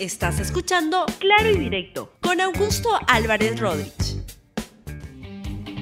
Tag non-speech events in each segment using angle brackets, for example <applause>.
Estás escuchando Claro y Directo con Augusto Álvarez Rodríguez.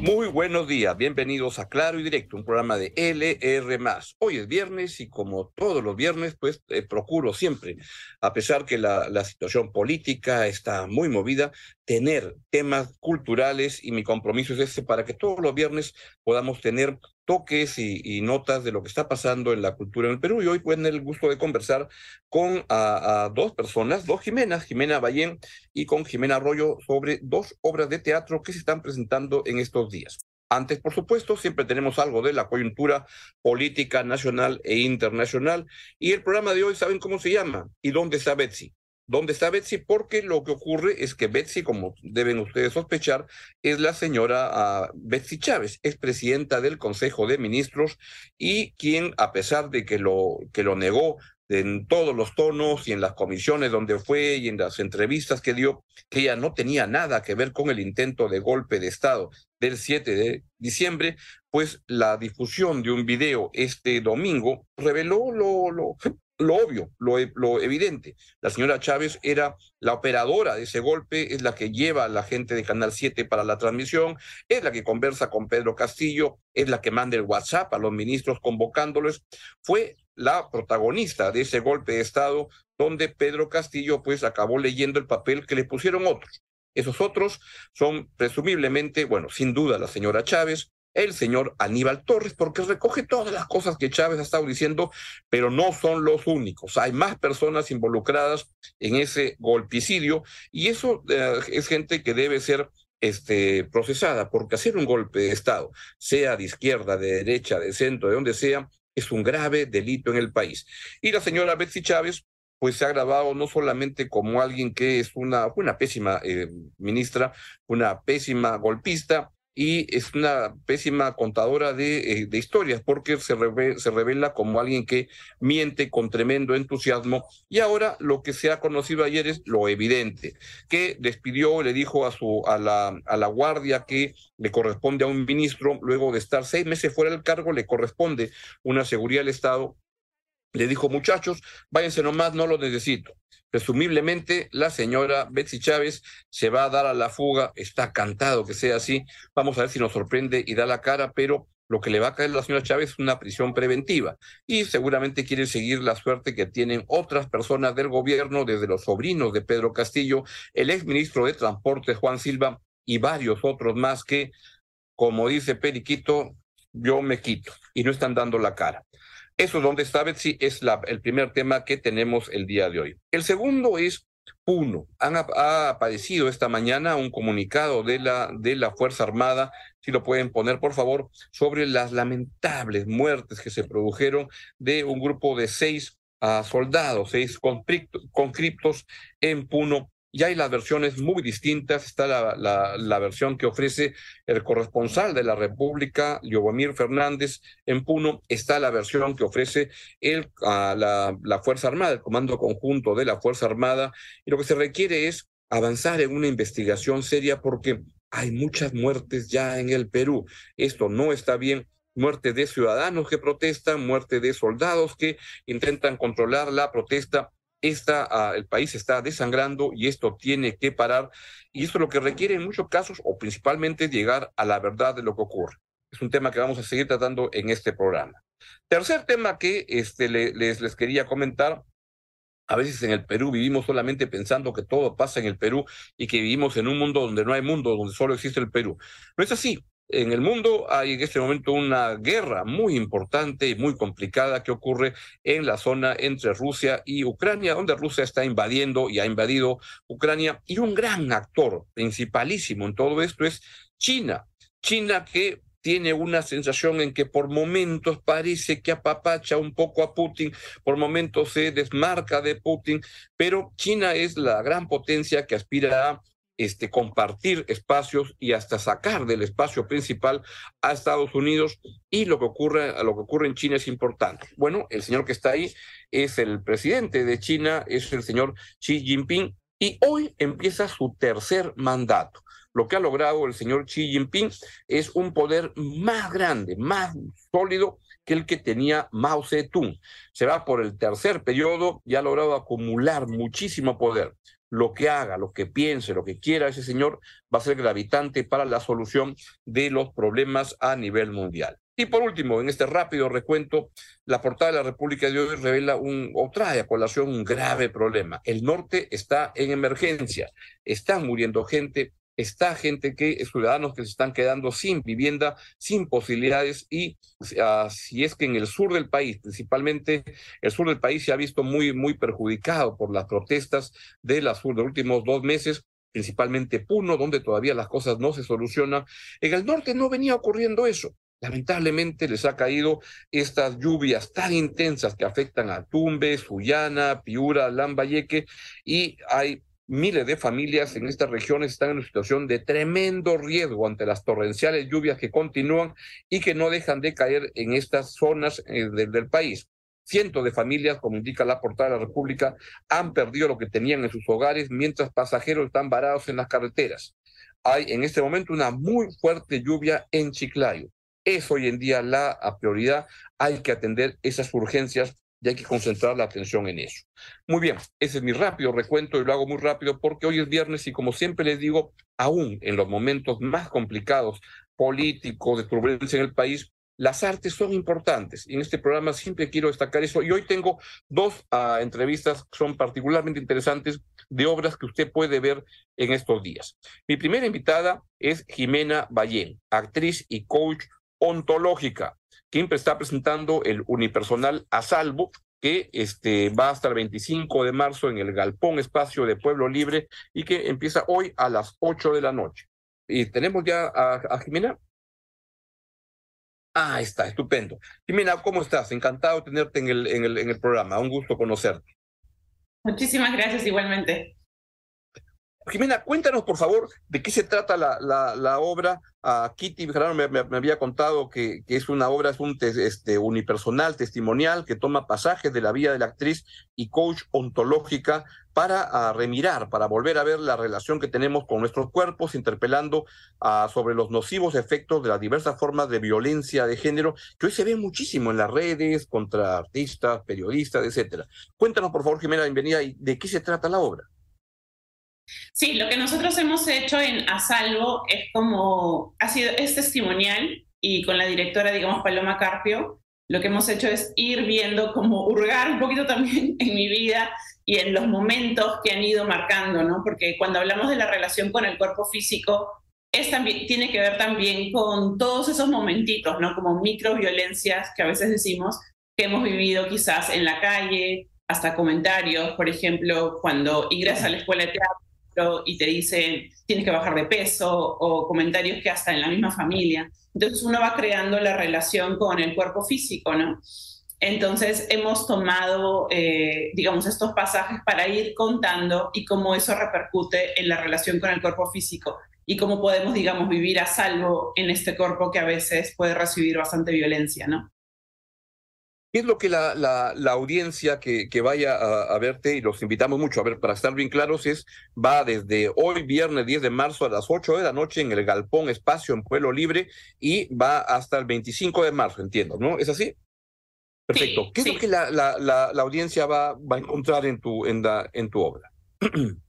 Muy buenos días, bienvenidos a Claro y Directo, un programa de LR. Hoy es viernes y como todos los viernes, pues eh, procuro siempre, a pesar que la, la situación política está muy movida, tener temas culturales y mi compromiso es ese para que todos los viernes podamos tener toques y, notas de lo que está pasando en la cultura en el Perú. Y hoy tener el gusto de conversar con a, dos personas, dos Jimenas, Jimena Ballén y con Jimena Arroyo, sobre dos obras de teatro que se están presentando en estos días. Antes, por supuesto, siempre tenemos algo de la coyuntura política nacional e internacional. Y el programa de hoy, ¿saben cómo se llama? ¿Y dónde está Betsy? ¿Dónde está Betsy? Porque lo que ocurre es que Betsy, como deben ustedes sospechar, es la señora ah, Betsy Chávez, es presidenta del Consejo de Ministros y quien, a pesar de que lo, que lo negó en todos los tonos y en las comisiones donde fue y en las entrevistas que dio, que ella no tenía nada que ver con el intento de golpe de Estado del 7 de diciembre, pues la difusión de un video este domingo reveló lo, lo obvio, lo, e, lo, evidente. La señora Chávez era la operadora de ese golpe, es la que lleva a la gente de Canal 7 para la transmisión, es la que conversa con Pedro Castillo, es la que manda el WhatsApp a los ministros convocándoles. Fue la protagonista de ese golpe de Estado donde Pedro Castillo pues acabó leyendo el papel que le pusieron otros. Esos otros son presumiblemente, bueno, sin duda la señora Chávez, el señor Aníbal Torres, porque recoge todas las cosas que Chávez ha estado diciendo, pero no son los únicos. Hay más personas involucradas en ese golpicidio y eso eh, es gente que debe ser este, procesada, porque hacer un golpe de Estado, sea de izquierda, de derecha, de centro, de donde sea, es un grave delito en el país. Y la señora Betsy Chávez pues se ha grabado no solamente como alguien que es una, una pésima eh, ministra, una pésima golpista, y es una pésima contadora de, eh, de historias porque se, se, revela como alguien que miente con tremendo entusiasmo y ahora lo que se ha conocido ayer es lo evidente, que despidió, le dijo a, su, a, la, a la guardia que le corresponde a un ministro, luego de estar seis meses fuera del cargo, le corresponde una seguridad del Estado, le dijo muchachos, váyanse nomás, no lo necesito. Presumiblemente la señora Betsy Chávez se va a dar a la fuga, está cantado que sea así, vamos a ver si nos sorprende y da la cara, pero lo que le va a caer a la señora Chávez es una prisión preventiva y seguramente quiere seguir la suerte que tienen otras personas del gobierno, desde los sobrinos de Pedro Castillo, el exministro de Transporte Juan Silva y varios otros más que, como dice Periquito, yo me quito y no están dando la cara. Eso donde está Betsy es el primer tema que tenemos el día de hoy. El segundo es Puno. Han, ha aparecido esta mañana un comunicado de la, de la Fuerza Armada, si lo pueden poner por favor, sobre las lamentables muertes que se produjeron de un grupo de seis uh, soldados, seis conscriptos en Puno y hay las versiones muy distintas. Está la, la, versión que ofrece el corresponsal de la República, Liobomir Fernández, en Puno. Está la versión que ofrece el, la, la Fuerza Armada, el Comando Conjunto de la Fuerza Armada. Y lo que se requiere es avanzar en una investigación seria porque hay muchas muertes ya en el Perú. Esto no está bien muerte de ciudadanos que protestan, muerte de soldados que intentan controlar la protesta ah, el país está desangrando y esto tiene que parar. Y esto lo que requiere en muchos casos, o principalmente, es llegar a la verdad de lo que ocurre. Es un tema que vamos a seguir tratando en este programa. Tercer tema que este, les, les quería comentar. A veces en el Perú vivimos solamente pensando que todo pasa en el Perú y que vivimos en un mundo donde no hay mundo, donde solo existe el Perú. No es así. En el mundo hay en este momento una guerra muy importante y muy complicada que ocurre en la zona entre Rusia y Ucrania, donde Rusia está invadiendo y ha invadido Ucrania. Y un gran actor principalísimo en todo esto es China. China que tiene una sensación en que por momentos parece que apapacha un poco a Putin, por momentos se desmarca de Putin, pero China es la gran potencia que aspira a este, compartir espacios y hasta sacar del espacio principal a Estados Unidos y lo que ocurre, lo que ocurre en China es importante. Bueno, el señor que está ahí es el presidente de China, es el señor Xi Jinping y hoy empieza su tercer mandato. Lo que ha logrado el señor Xi Jinping es un poder más grande, más sólido que aquel que tenía Mao Zedong. Se va por el tercer periodo y ha logrado acumular muchísimo poder. Lo que haga, lo que piense, lo que quiera ese señor va a ser gravitante para la solución de los problemas a nivel mundial. Y por último, en este rápido recuento, la portada de la República de hoy revela un, o trae a colación un grave problema. El norte está en emergencia, están muriendo gente, está gente que, ciudadanos que se están quedando sin vivienda, sin posibilidades y uh, si es que en el sur del país, principalmente el sur del país se ha visto muy, muy perjudicado por las protestas de la sur de últimos dos meses, principalmente Puno, donde todavía las cosas no se solucionan. En el norte no venía ocurriendo eso. Lamentablemente les ha caído estas lluvias tan intensas que afectan a Tumbes, Sullana, Piura, Lambayeque y hay miles de familias en estas regiones están en una situación de tremendo riesgo ante las torrenciales lluvias que continúan y que no dejan de caer en estas zonas eh, del país. Cientos de familias, como indica la portada de la República, han perdido lo que tenían en sus hogares mientras pasajeros están varados en las carreteras. Hay en este momento una muy fuerte lluvia en Chiclayo es hoy en día la prioridad. Hay que atender esas urgencias y hay que concentrar la atención en eso. Muy bien, ese es mi rápido recuento y lo hago muy rápido porque hoy es viernes y como siempre les digo, aún en los momentos más complicados políticos, de turbulencia en el país, las artes son importantes. Y en este programa siempre quiero destacar eso. Y hoy tengo dos ah, entrevistas que son particularmente interesantes de obras que usted puede ver en estos días. Mi primera invitada es Jimena Ballén, actriz y coach ontológica. Quien está presentando el unipersonal a salvo, que este, va hasta el 25 de marzo en el Galpón Espacio de Pueblo Libre y que empieza hoy a las 8 de la noche. Y tenemos ya a, Jimena. Ah, está, estupendo. Jimena, ¿cómo estás? Encantado de tenerte en el, en el, en el programa. Un gusto conocerte. Muchísimas gracias igualmente. Jimena, cuéntanos por favor de qué se trata la, la, la obra. Kitty Bejarano me, había contado que, es una obra, es un este, unipersonal, testimonial, que toma pasajes de la vida de la actriz y coach ontológica para remirar, para volver a ver la relación que tenemos con nuestros cuerpos, interpelando sobre los nocivos efectos de las diversas formas de violencia de género que hoy se ven muchísimo en las redes, contra artistas, periodistas, etcétera. Cuéntanos por favor, Jimena, bienvenida, y de qué se trata la obra. Sí, lo que nosotros hemos hecho en A Salvo es como, ha sido, es testimonial y con la directora, digamos, Paloma Carpio, lo que hemos hecho es ir viendo, como hurgar un poquito también <laughs> en mi vida y en los momentos que han ido marcando, ¿no? Porque cuando hablamos de la relación con el cuerpo físico, es también, tiene que ver también con todos esos momentitos, ¿no? Como microviolencias que a veces decimos que hemos vivido quizás en la calle, hasta comentarios, por ejemplo, cuando ingresas a la escuela de teatro y te dicen tienes que bajar de peso o comentarios que hasta en la misma familia. Entonces uno va creando la relación con el cuerpo físico, ¿no? Entonces hemos tomado, eh, digamos, estos pasajes para ir contando y cómo eso repercute en la relación con el cuerpo físico y cómo podemos, digamos, vivir a salvo en este cuerpo que a veces puede recibir bastante violencia, ¿no? ¿Qué es lo que la, la, la audiencia que, que vaya a, verte, y los invitamos mucho a ver, para estar bien claros, es va desde hoy, viernes 10 de marzo, a las 8 de la noche en el Galpón Espacio en Pueblo Libre y va hasta el 25 de marzo, entiendo, ¿no? ¿Es así? Perfecto. ¿Qué es lo que la, la, la, audiencia va, va a encontrar en tu, en, en tu obra? <clears throat>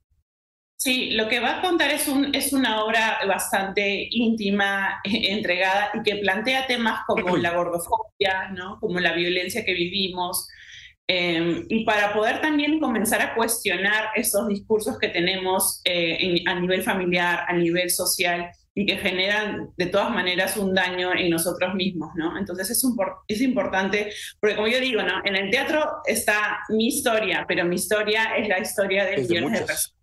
Sí, lo que va a contar es, un, es una obra bastante íntima, <laughs> entregada y que plantea temas como la gordofobia, ¿no? como la violencia que vivimos. Em, y para poder también comenzar a cuestionar esos discursos que tenemos eh, a nivel familiar, a nivel social y que generan de todas maneras un daño en nosotros mismos, ¿no? Entonces es, un, es importante, porque como yo digo, ¿no? En el teatro está mi historia, pero mi historia es la historia de millones de personas.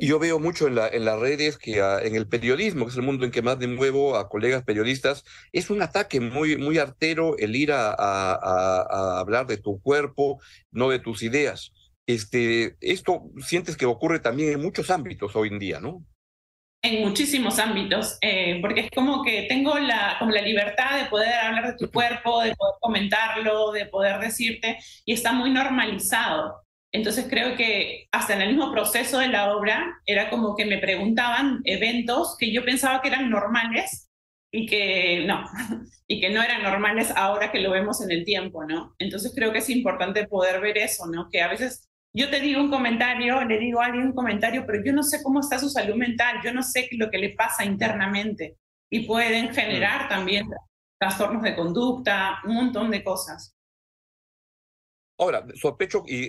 Y yo veo mucho en, la, en las redes que ah, en el periodismo, que es el mundo en que más de muevo a colegas periodistas, es un ataque muy, muy artero el ir a, a, hablar de tu cuerpo, no de tus ideas. Este, esto sientes que ocurre también en muchos ámbitos hoy en día, ¿no? En muchísimos ámbitos, eh, porque es como que tengo la, como la libertad de poder hablar de tu cuerpo, de poder comentarlo, de poder decirte, y está muy normalizado. Entonces creo que hasta en el mismo proceso de la obra era como que me preguntaban eventos que yo pensaba que eran normales y que no, <laughs> y que no eran normales ahora que lo vemos en el tiempo, ¿no? Entonces creo que es importante poder ver eso, ¿no? Que a veces yo te digo un comentario, le digo a alguien un comentario, pero yo no sé cómo está su salud mental, yo no sé lo que le pasa internamente y pueden generar también trastornos de conducta, un montón de cosas. Ahora, sospecho y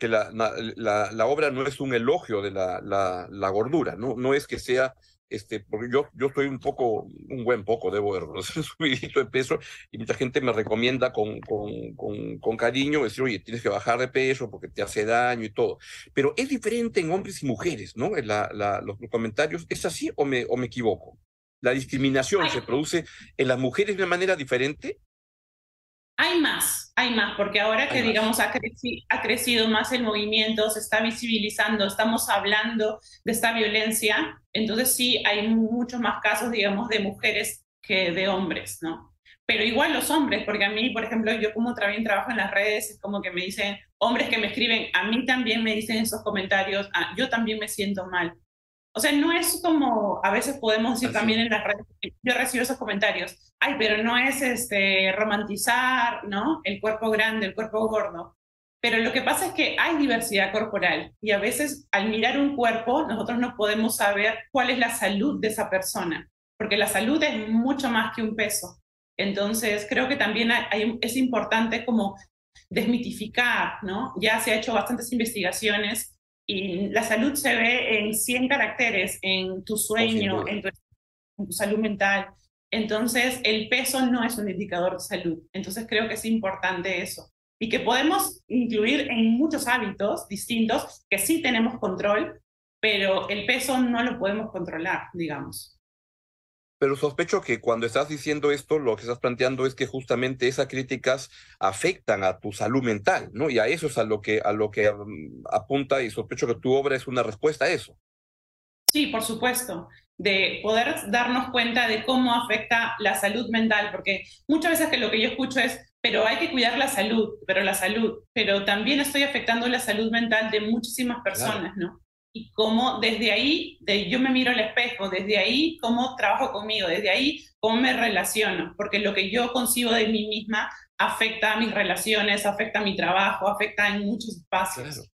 que la, la, la, obra no es un elogio de la, la, gordura, ¿no? No es que sea, este, porque yo, yo estoy un poco, un buen poco, debo <laughs> reconocer, subidito de peso, y mucha gente me recomienda con, con, con, con, cariño decir, oye, tienes que bajar de peso porque te hace daño y todo. Pero es diferente en hombres y mujeres, ¿no? La, la, los comentarios, ¿es así o me, o me equivoco? ¿La discriminación se produce en las mujeres de una manera diferente? Hay más, hay más, porque ahora que, digamos, ha, ha, crecido más el movimiento, se está visibilizando, estamos hablando de esta violencia, entonces sí hay muchos más casos, digamos, de mujeres que de hombres, ¿no? Pero igual los hombres, porque a mí, por ejemplo, yo como también trabajo en las redes, es como que me dicen, hombres que me escriben, a mí también me dicen esos comentarios, ah, yo también me siento mal. O sea, no es como a veces podemos decir también en las redes, yo recibo esos comentarios, ay, pero no es este, romantizar, ¿no? El cuerpo grande, el cuerpo gordo. Pero lo que pasa es que hay diversidad corporal y a veces al mirar un cuerpo nosotros no podemos saber cuál es la salud de esa persona, porque la salud es mucho más que un peso. Entonces creo que también hay, es importante como desmitificar, ¿no? Ya se ha hecho bastantes investigaciones y la salud se ve en 100 caracteres, en tu sueño, en tu, salud mental. Entonces, el peso no es un indicador de salud. Entonces, creo que es importante eso. Y que podemos incluir en muchos hábitos distintos que sí tenemos control, pero el peso no lo podemos controlar, digamos. Pero sospecho que cuando estás diciendo esto, lo que estás planteando es que justamente esas críticas afectan a tu salud mental, ¿no? Y a eso es a lo que, a lo que mm, apunta y sospecho que tu obra es una respuesta a eso. Sí, por supuesto, de poder darnos cuenta de cómo afecta la salud mental, porque muchas veces que lo que yo escucho es, pero hay que cuidar la salud, pero la salud, pero también estoy afectando la salud mental de muchísimas personas, ¿no? Y cómo desde ahí, yo me miro al espejo, desde ahí cómo trabajo conmigo, desde ahí cómo me relaciono, porque lo que yo concibo de mí misma afecta a mis relaciones, afecta a mi trabajo, afecta en muchos espacios.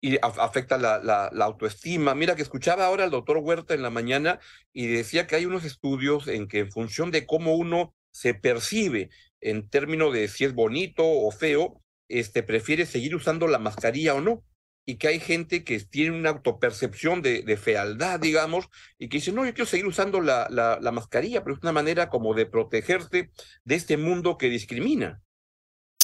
Y afecta la, autoestima. Mira que escuchaba ahora al doctor Huerta en la mañana y decía que hay unos estudios en que en función de cómo uno se percibe en términos de si es bonito o feo, este, prefiere seguir usando la mascarilla o no y que hay gente que tiene una autopercepción de, fealdad, digamos, y que dice, no, yo quiero seguir usando la, la, la, mascarilla, pero es una manera como de protegerte de este mundo que discrimina.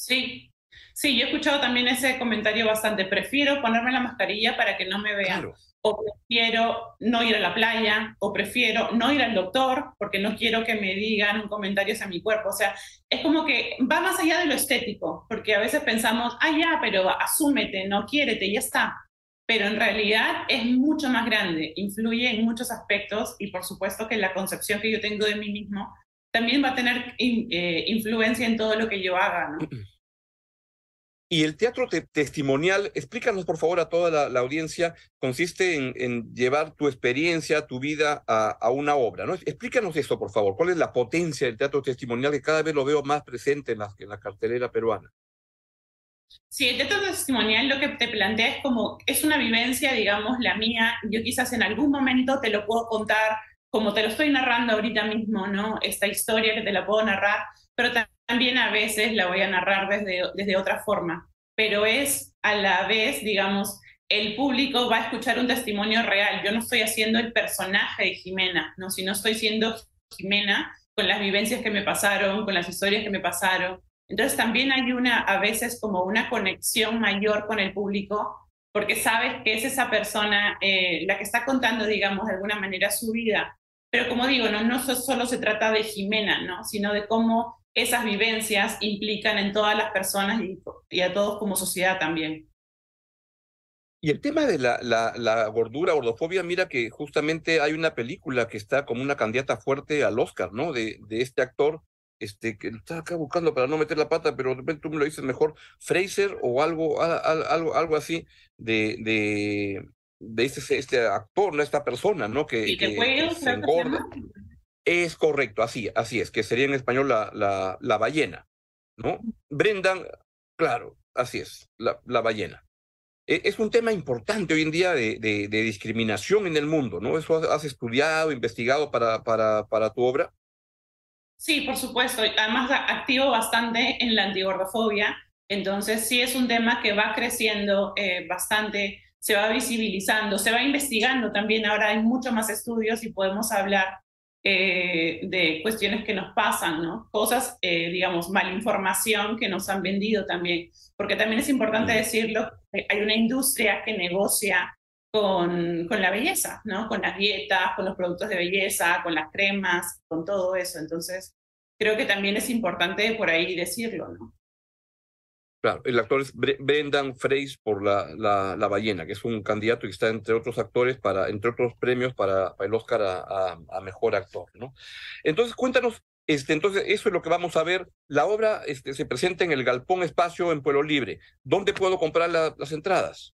Sí, sí, yo he escuchado también ese comentario bastante, prefiero ponerme la mascarilla para que no me vean o prefiero no ir a la playa, o prefiero no ir al doctor porque no quiero que me digan un comentario hacia mi cuerpo. O sea, es como que va más allá de lo estético, porque a veces pensamos, ah, ya, pero asúmete, no quiérete, ya está. Pero en realidad es mucho más grande, influye en muchos aspectos y por supuesto que la concepción que yo tengo de mí mismo también va a tener eh, influencia en todo lo que yo haga, ¿no? Y el teatro testimonial, explícanos por favor a toda la, audiencia, consiste en, llevar tu experiencia, tu vida a, una obra, ¿no? Explícanos esto, por favor. ¿Cuál es la potencia del teatro testimonial que cada vez lo veo más presente en la, en la cartelera peruana? Sí, el teatro testimonial lo que te plantea es como, es una vivencia, digamos, la mía. Yo quizás en algún momento te lo puedo contar como te lo estoy narrando ahorita mismo, ¿no? Esta historia que te la puedo narrar, pero también a veces la voy a narrar desde, desde otra forma, pero es a la vez, digamos, el público va a escuchar un testimonio real. Yo no estoy haciendo el personaje de Jimena, ¿no? sino estoy siendo Jimena con las vivencias que me pasaron, con las historias que me pasaron. Entonces también hay una, a veces como una conexión mayor con el público, porque sabes que es esa persona eh, la que está contando, digamos, de alguna manera su vida. Pero como digo, no, solo se trata de Jimena, ¿no? sino de cómo esas vivencias implican en todas las personas y, a todos como sociedad también. Y el tema de la, gordura, gordofobia, mira que justamente hay una película que está como una candidata fuerte al Oscar, ¿no? De, de este actor, este, que está acá buscando para no meter la pata, pero de repente tú me lo dices mejor, Fraser o algo, algo, algo así de, de, de este, este actor, ¿no? Esta persona, ¿no? Que, que, que, Es correcto, así, así es, que sería en español la, la, la ballena, ¿no? Brendan, claro, así es, la, la ballena. E, es un tema importante hoy en día de, de, de, discriminación en el mundo, ¿no? ¿Eso has estudiado, investigado para, para, para tu obra? Sí, por supuesto. Además, activo bastante en la antigordofobia. Entonces, sí es un tema que va creciendo eh, bastante, se va visibilizando, se va investigando también. Ahora hay muchos más estudios y podemos hablar eh, de cuestiones que nos pasan, ¿no? Cosas, eh, digamos, malinformación que nos han vendido también, porque también es importante decirlo, hay una industria que negocia con, con la belleza, ¿no? Con las dietas, con los productos de belleza, con las cremas, con todo eso. Entonces, creo que también es importante por ahí decirlo, ¿no? Claro, el actor es Brendan Fraser por la, la, la, ballena, que es un candidato que está entre otros actores para, entre otros premios para, el Oscar a, mejor actor, ¿no? Entonces, cuéntanos, este, entonces, eso es lo que vamos a ver. La obra este, se presenta en el Galpón Espacio en Pueblo Libre. ¿Dónde puedo comprar la, las entradas?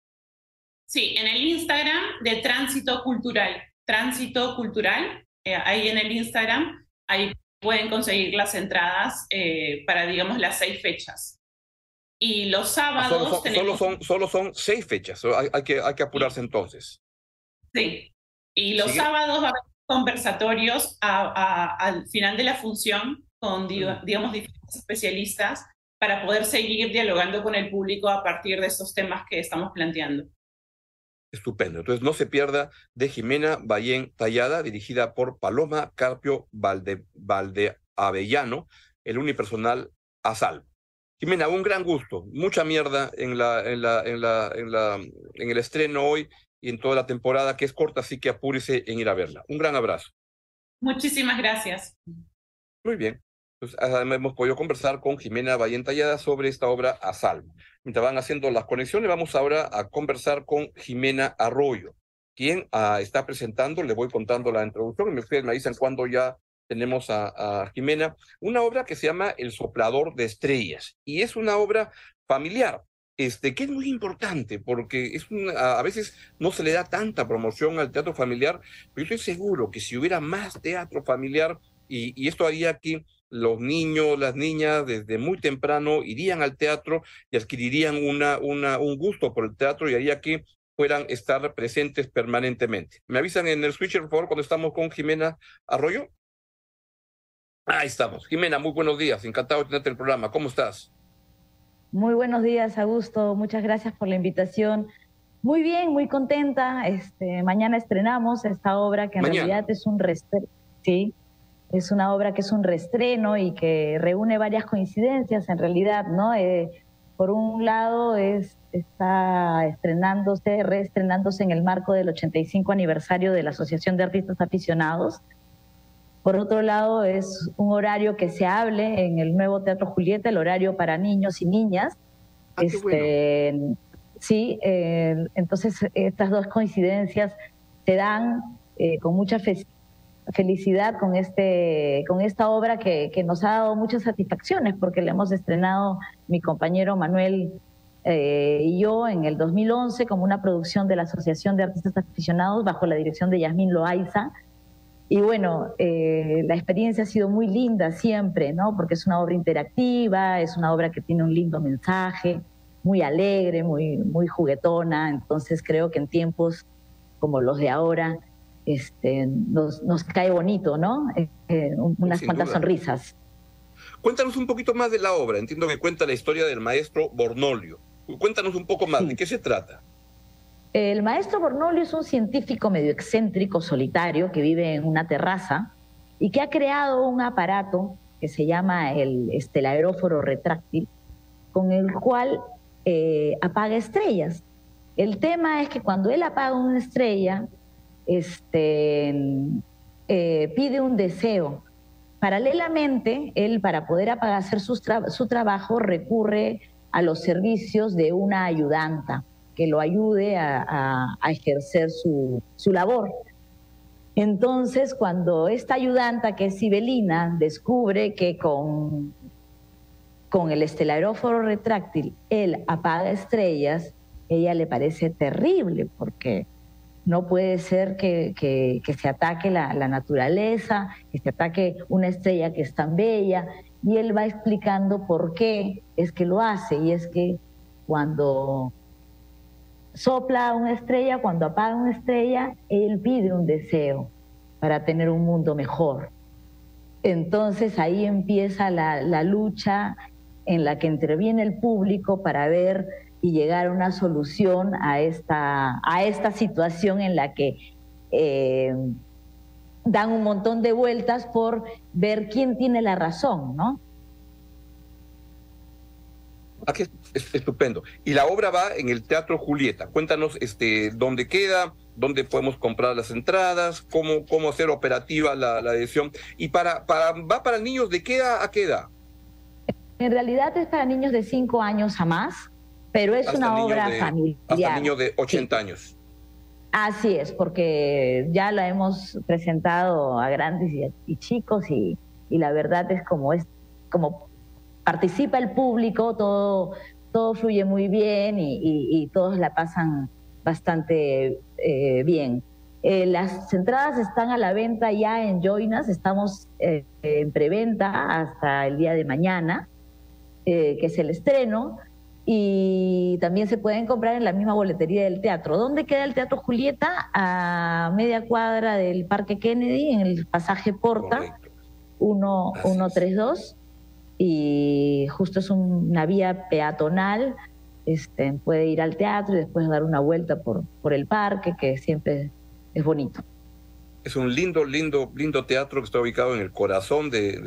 Sí, en el Instagram de Tránsito Cultural. Tránsito Cultural, eh, ahí en el Instagram, ahí pueden conseguir las entradas eh, para, digamos, las seis fechas. Y los sábados. Solo son, tenemos... solo son, solo son seis fechas, hay, hay, que, hay que apurarse entonces. Sí. Y los ¿Sigue? sábados va a haber conversatorios a, a, al final de la función con, digamos, diferentes especialistas para poder seguir dialogando con el público a partir de estos temas que estamos planteando. Estupendo. Entonces, no se pierda de Jimena Ballén Tallada, dirigida por Paloma Carpio Valde, Valde Avellano, el unipersonal a salvo. Jimena, un gran gusto. Mucha mierda en, la, en, la, en, la, en, la, en el estreno hoy y en toda la temporada, que es corta, así que apúrese en ir a verla. Un gran abrazo. Muchísimas gracias. Muy bien. Pues, hemos podido conversar con Jimena Ballén Tallada sobre esta obra a salvo. Mientras van haciendo las conexiones, vamos ahora a conversar con Jimena Arroyo, quien uh, está presentando, le voy contando la introducción y ustedes me dicen cuándo ya tenemos a, a, Jimena, una obra que se llama El soplador de estrellas y es una obra familiar, este, que es muy importante porque es una, a veces no se le da tanta promoción al teatro familiar, pero yo estoy seguro que si hubiera más teatro familiar y, y esto haría que los niños, las niñas desde muy temprano irían al teatro y adquirirían una, una, un gusto por el teatro y haría que puedan estar presentes permanentemente. ¿Me avisan en el switcher, por favor, cuando estamos con Jimena Arroyo? Ahí estamos. Jimena, muy buenos días. Encantado de tenerte en el programa. ¿Cómo estás? Muy buenos días, Augusto. Muchas gracias por la invitación. Muy bien, muy contenta. Este, mañana estrenamos esta obra que en mañana. realidad es un respeto. Sí, es una obra que es un restreno y que reúne varias coincidencias en realidad, ¿no? Eh, por un lado es, está estrenándose, reestrenándose en el marco del 85 aniversario de la Asociación de Artistas Aficionados, por otro lado, es un horario que se hable en el nuevo Teatro Julieta, el horario para niños y niñas. Ah, este, bueno. Sí, eh, entonces estas dos coincidencias se dan eh, con mucha fe felicidad con, este, con esta obra que, que, nos ha dado muchas satisfacciones, porque la hemos estrenado mi compañero Manuel eh, y yo en el 2011 como una producción de la Asociación de Artistas Aficionados bajo la dirección de Yasmín Loaiza y bueno, eh, la experiencia ha sido muy linda siempre, ¿no? Porque es una obra interactiva, es una obra que tiene un lindo mensaje, muy alegre, muy, muy juguetona. Entonces creo que en tiempos como los de ahora este, nos, nos cae bonito, ¿no? Eh, eh, unas Sin cuantas duda. sonrisas. Cuéntanos un poquito más de la obra. Entiendo que cuenta la historia del maestro Bornolio. Cuéntanos un poco más, Sí. ¿de qué se trata? El maestro Bornolio es un científico medio excéntrico, solitario, que vive en una terraza y que ha creado un aparato que se llama el estelaróforo retráctil, con el cual eh, apaga estrellas. El tema es que cuando él apaga una estrella, este, eh, pide un deseo. Paralelamente, él para poder apagar, su, su trabajo recurre a los servicios de una ayudanta que lo ayude a, a, ejercer su, su, labor. Entonces, cuando esta ayudanta, que es Sibelina, descubre que con, con el estelaróforo retráctil él apaga estrellas, ella le parece terrible porque no puede ser que, se ataque la, naturaleza, que se ataque una estrella que es tan bella. Y él va explicando por qué es que lo hace. Y es que cuando sopla una estrella, cuando apaga una estrella, él pide un deseo para tener un mundo mejor. Entonces ahí empieza la, la lucha en la que interviene el público para ver y llegar a una solución a esta, a esta situación en la que eh, dan un montón de vueltas por ver quién tiene la razón, ¿no? Aquí es, estupendo. Y la obra va en el Teatro Julieta. Cuéntanos este, dónde queda, dónde podemos comprar las entradas, cómo, cómo hacer operativa la, la edición. Y para, para, va para niños de qué edad a qué edad? En realidad es para niños de 5 años a más pero es una obra familiar. Hasta niño de 80 años. Así es, porque ya la hemos presentado a grandes y, chicos y, la verdad es como es como participa el público, todo, todo fluye muy bien y, todos la pasan bastante eh, bien. Eh, las entradas están a la venta ya en Joinas, estamos eh, en preventa hasta el día de mañana, que es el estreno y también se pueden comprar en la misma boletería del teatro. ¿Dónde queda el Teatro Julieta? A media cuadra del Parque Kennedy, en el pasaje Porta, 132. Y justo es una vía peatonal. Este, puede ir al teatro y después dar una vuelta por, por el parque, que siempre es bonito. Es un lindo, lindo, lindo teatro que está ubicado en el corazón de,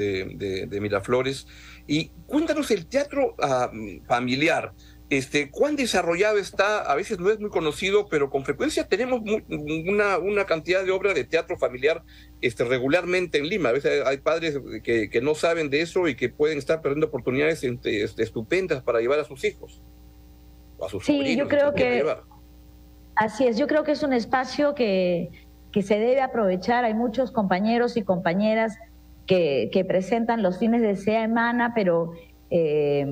de Miraflores y cuéntanos el teatro ah, familiar. Este, ¿Cuán desarrollado está? A veces no es muy conocido, pero con frecuencia tenemos una, una, cantidad de obras de teatro familiar este, regularmente en Lima. A veces hay padres que, que no saben de eso y que pueden estar perdiendo oportunidades este, estupendas para llevar a sus hijos. a sus sí, yo creo que... Así es, yo creo que es un espacio que, que se debe aprovechar. Hay muchos compañeros y compañeras que, presentan los fines de semana, pero eh,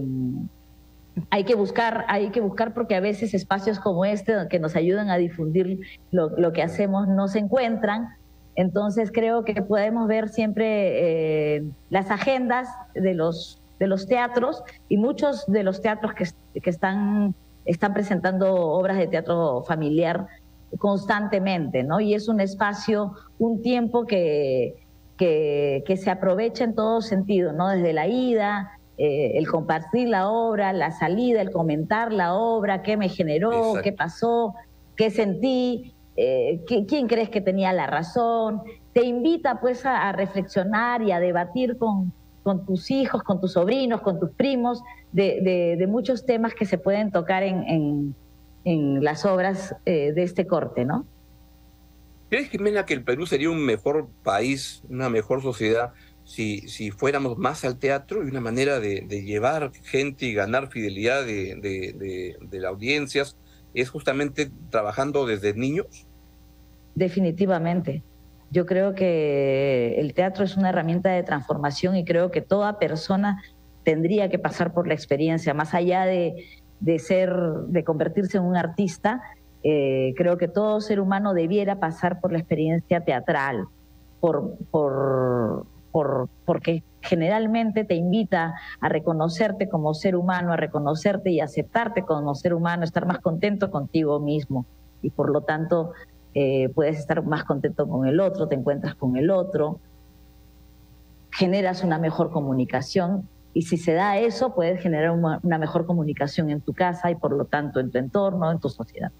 hay que buscar, hay que buscar porque a veces espacios como este que nos ayudan a difundir lo, que hacemos no se encuentran. Entonces creo que podemos ver siempre eh, las agendas de los, teatros y muchos de los teatros que, están, presentando obras de teatro familiar constantemente, ¿no? Y es un espacio, un tiempo que, que, se aprovecha en todo sentido, ¿no? Desde la ida, eh, el compartir la obra, la salida, el comentar la obra, qué me generó, qué pasó, qué sentí, eh, quién crees que tenía la razón. Te invita pues a, reflexionar y a debatir con, con, tus hijos, con tus sobrinos, con tus primos, de, muchos temas que se pueden tocar en, en, las obras eh, de este corte, ¿no? ¿Crees, Jimena, que el Perú sería un mejor país, una mejor sociedad, si, si fuéramos más al teatro y una manera de, llevar gente y ganar fidelidad de, de, de, las audiencias es justamente trabajando desde niños? Definitivamente. Yo creo que el teatro es una herramienta de transformación y creo que toda persona tendría que pasar por la experiencia, más allá de, de ser, de convertirse en un artista, eh, creo que todo ser humano debiera pasar por la experiencia teatral, por, por, por, porque generalmente te invita a reconocerte como ser humano, a reconocerte y aceptarte como ser humano, estar más contento contigo mismo y por lo tanto eh, puedes estar más contento con el otro, te encuentras con el otro, generas una mejor comunicación y si se da eso puedes generar una mejor comunicación en tu casa y por lo tanto en tu entorno, en tu sociedad.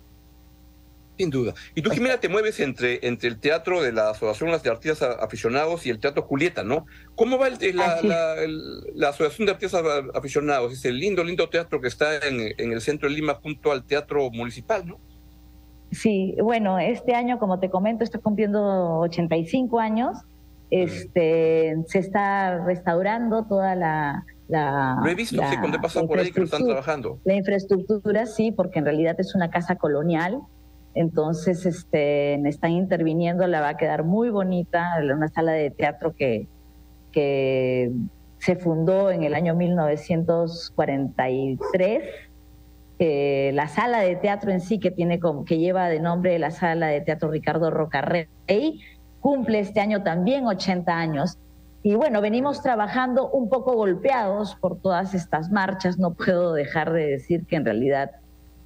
Sin duda. Y tú, Jimena, te mueves entre, entre el teatro de la Asociación de Artistas Aficionados y el Teatro Julieta, ¿no? ¿Cómo va la, Asociación de Artistas Aficionados? Es el lindo, lindo teatro que está en, en, el centro de Lima junto al Teatro Municipal, ¿no? Sí, bueno, este año, como te comento, está cumpliendo 85 años. Este, se está restaurando toda la, la, Lo he visto, sí, cuando he pasado por ahí que lo están trabajando. La infraestructura, sí, porque en realidad es una casa colonial entonces, este, están interviniendo, la va a quedar muy bonita, una sala de teatro que, que se fundó en el año 1943 eh, la sala de teatro en sí, que, tiene como, que lleva de nombre la sala de teatro Ricardo Rocarrey, cumple este año también 80 años. Y bueno, venimos trabajando un poco golpeados por todas estas marchas. No puedo dejar de decir que en realidad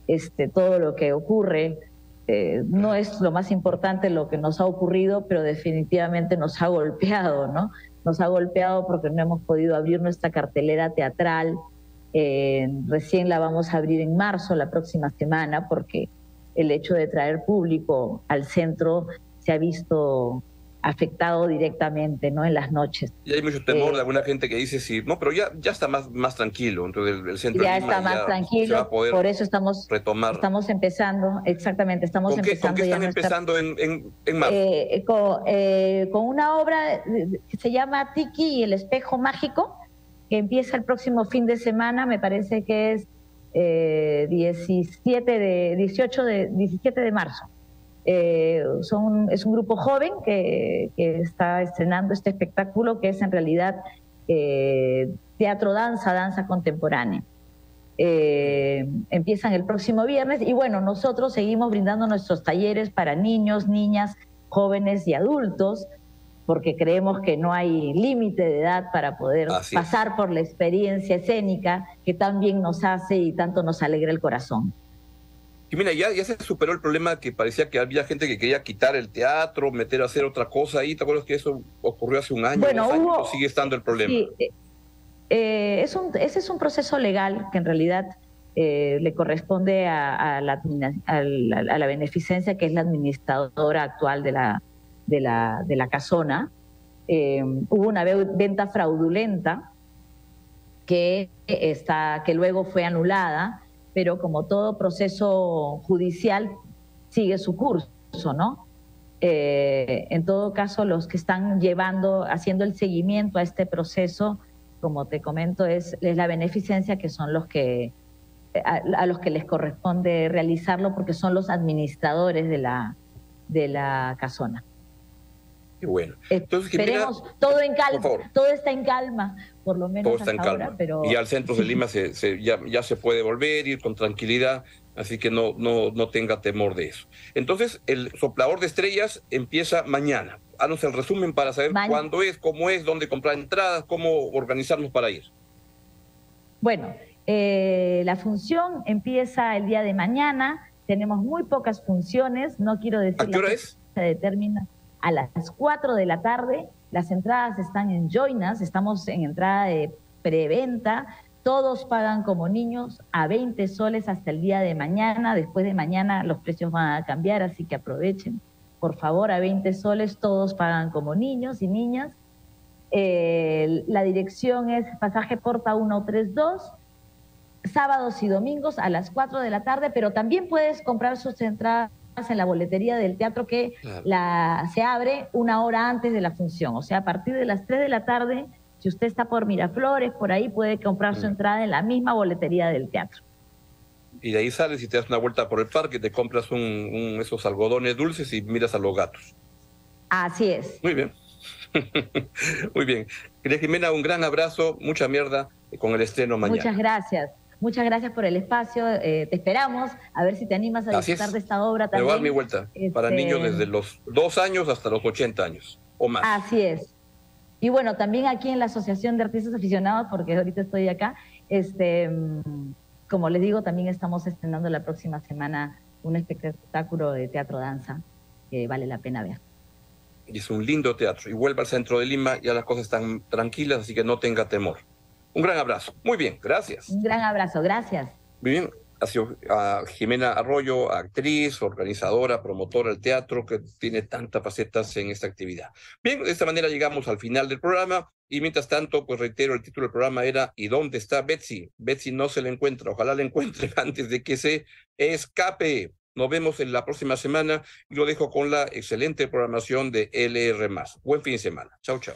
este, todo lo que ocurre eh, no es lo más importante lo que nos ha ocurrido, pero definitivamente nos ha golpeado, ¿no? Nos ha golpeado porque no hemos podido abrir nuestra cartelera teatral. Eh, recién la vamos a abrir en marzo, la próxima semana, porque el hecho de traer público al centro se ha visto afectado directamente ¿no? en las noches. Y hay mucho temor de eh, alguna gente que dice, sí, no, pero ya, ya está más, más tranquilo, entonces el, centro ya está más tranquilo, por eso estamos, retomar. estamos empezando, exactamente, estamos ¿Con qué, empezando. ¿Con qué están empezando en, en, marzo? Eh, eh, con, una obra que se llama Tiki y el espejo mágico, que empieza el próximo fin de semana, me parece que es 17 de, 18 de, 17 de marzo. Eh, son, es un grupo joven que, está estrenando este espectáculo que es en realidad eh, teatro danza, danza contemporánea. Eh, empiezan el próximo viernes y bueno, nosotros seguimos brindando nuestros talleres para niños, niñas, jóvenes y adultos porque creemos que no hay límite de edad para poder pasar por la experiencia escénica que tan bien nos hace y tanto nos alegra el corazón. Y mira, ya, ya se superó el problema que parecía que había gente que quería quitar el teatro, meter a hacer otra cosa ahí. ¿Te acuerdas que eso ocurrió hace un año? Bueno, hubo, sigue estando el problema. Sí, eh, eh, es un, ese es un proceso legal que en realidad eh, le corresponde a, la, a, la, beneficencia, que es la administradora actual de la, de la, de la casona. hubo una venta fraudulenta que, está, que luego fue anulada pero como todo proceso judicial sigue su curso, ¿no? Eh, en todo caso, los que están llevando, haciendo el seguimiento a este proceso, como te comento, es, la beneficencia, que son los que a, los que les corresponde realizarlo, porque son los administradores de la, de la casona. Qué bueno. Entonces, Esperemos, todo en calma, todo está en calma, por lo menos hasta Ahora, pero... Y al centro de <laughs> Lima se, ya, ya, se puede volver, ir con tranquilidad, así que no, no, no tenga temor de eso. Entonces, el soplador de estrellas empieza mañana. Haznos el resumen para saber cuándo es, cómo es, dónde comprar entradas, cómo organizarnos para ir. Bueno, eh, la función empieza el día de mañana, tenemos muy pocas funciones, no quiero decir... ¿A qué hora es? Se determina a las 4 de la tarde. Las entradas están en Joinas, estamos en entrada de preventa. Todos pagan como niños a 20 soles hasta el día de mañana. Después de mañana los precios van a cambiar, así que aprovechen. Por favor, a 20 soles todos pagan como niños y niñas. Eh, la dirección es pasaje Porta 132, sábados y domingos a las 4 de la tarde, pero también puedes comprar sus entradas en la boletería del teatro que la, se abre una hora antes de la función. O sea, a partir de las 3 de la tarde, si usted está por Miraflores, por ahí puede comprar su entrada en la misma boletería del teatro. Y de ahí sales y te das una vuelta por el parque, te compras un, esos algodones dulces y miras a los gatos. Así es. Muy bien. <laughs> Muy bien. Querida Jimena, un gran abrazo, mucha mierda con el estreno mañana. Muchas gracias. Muchas gracias por el espacio, eh, te esperamos, a ver si te animas a disfrutar de esta obra también. Me voy a mi vuelta, para este, niños desde los dos años hasta los 80 años o más. Así es. Y bueno, también aquí en la Asociación de Artistas Aficionados, porque ahorita estoy acá, este, como les digo, también estamos estrenando la próxima semana un espectáculo de teatro-danza que vale la pena ver. Y es un lindo teatro. Y vuelve al centro de Lima, ya las cosas están tranquilas, así que no tenga temor. Un gran abrazo. Muy bien, gracias. Un gran abrazo, gracias. Muy bien. Ha sido a Jimena Arroyo, actriz, organizadora, promotora del teatro, que tiene tantas facetas en esta actividad. Bien, de esta manera llegamos al final del programa y mientras tanto, pues reitero, el título del programa era ¿Y dónde está Betsy? Betsy no se le encuentra, ojalá la encuentre <laughs> antes de que se escape. Nos vemos en la próxima semana y lo dejo con la excelente programación de LR. Buen fin de semana. Chao, chao.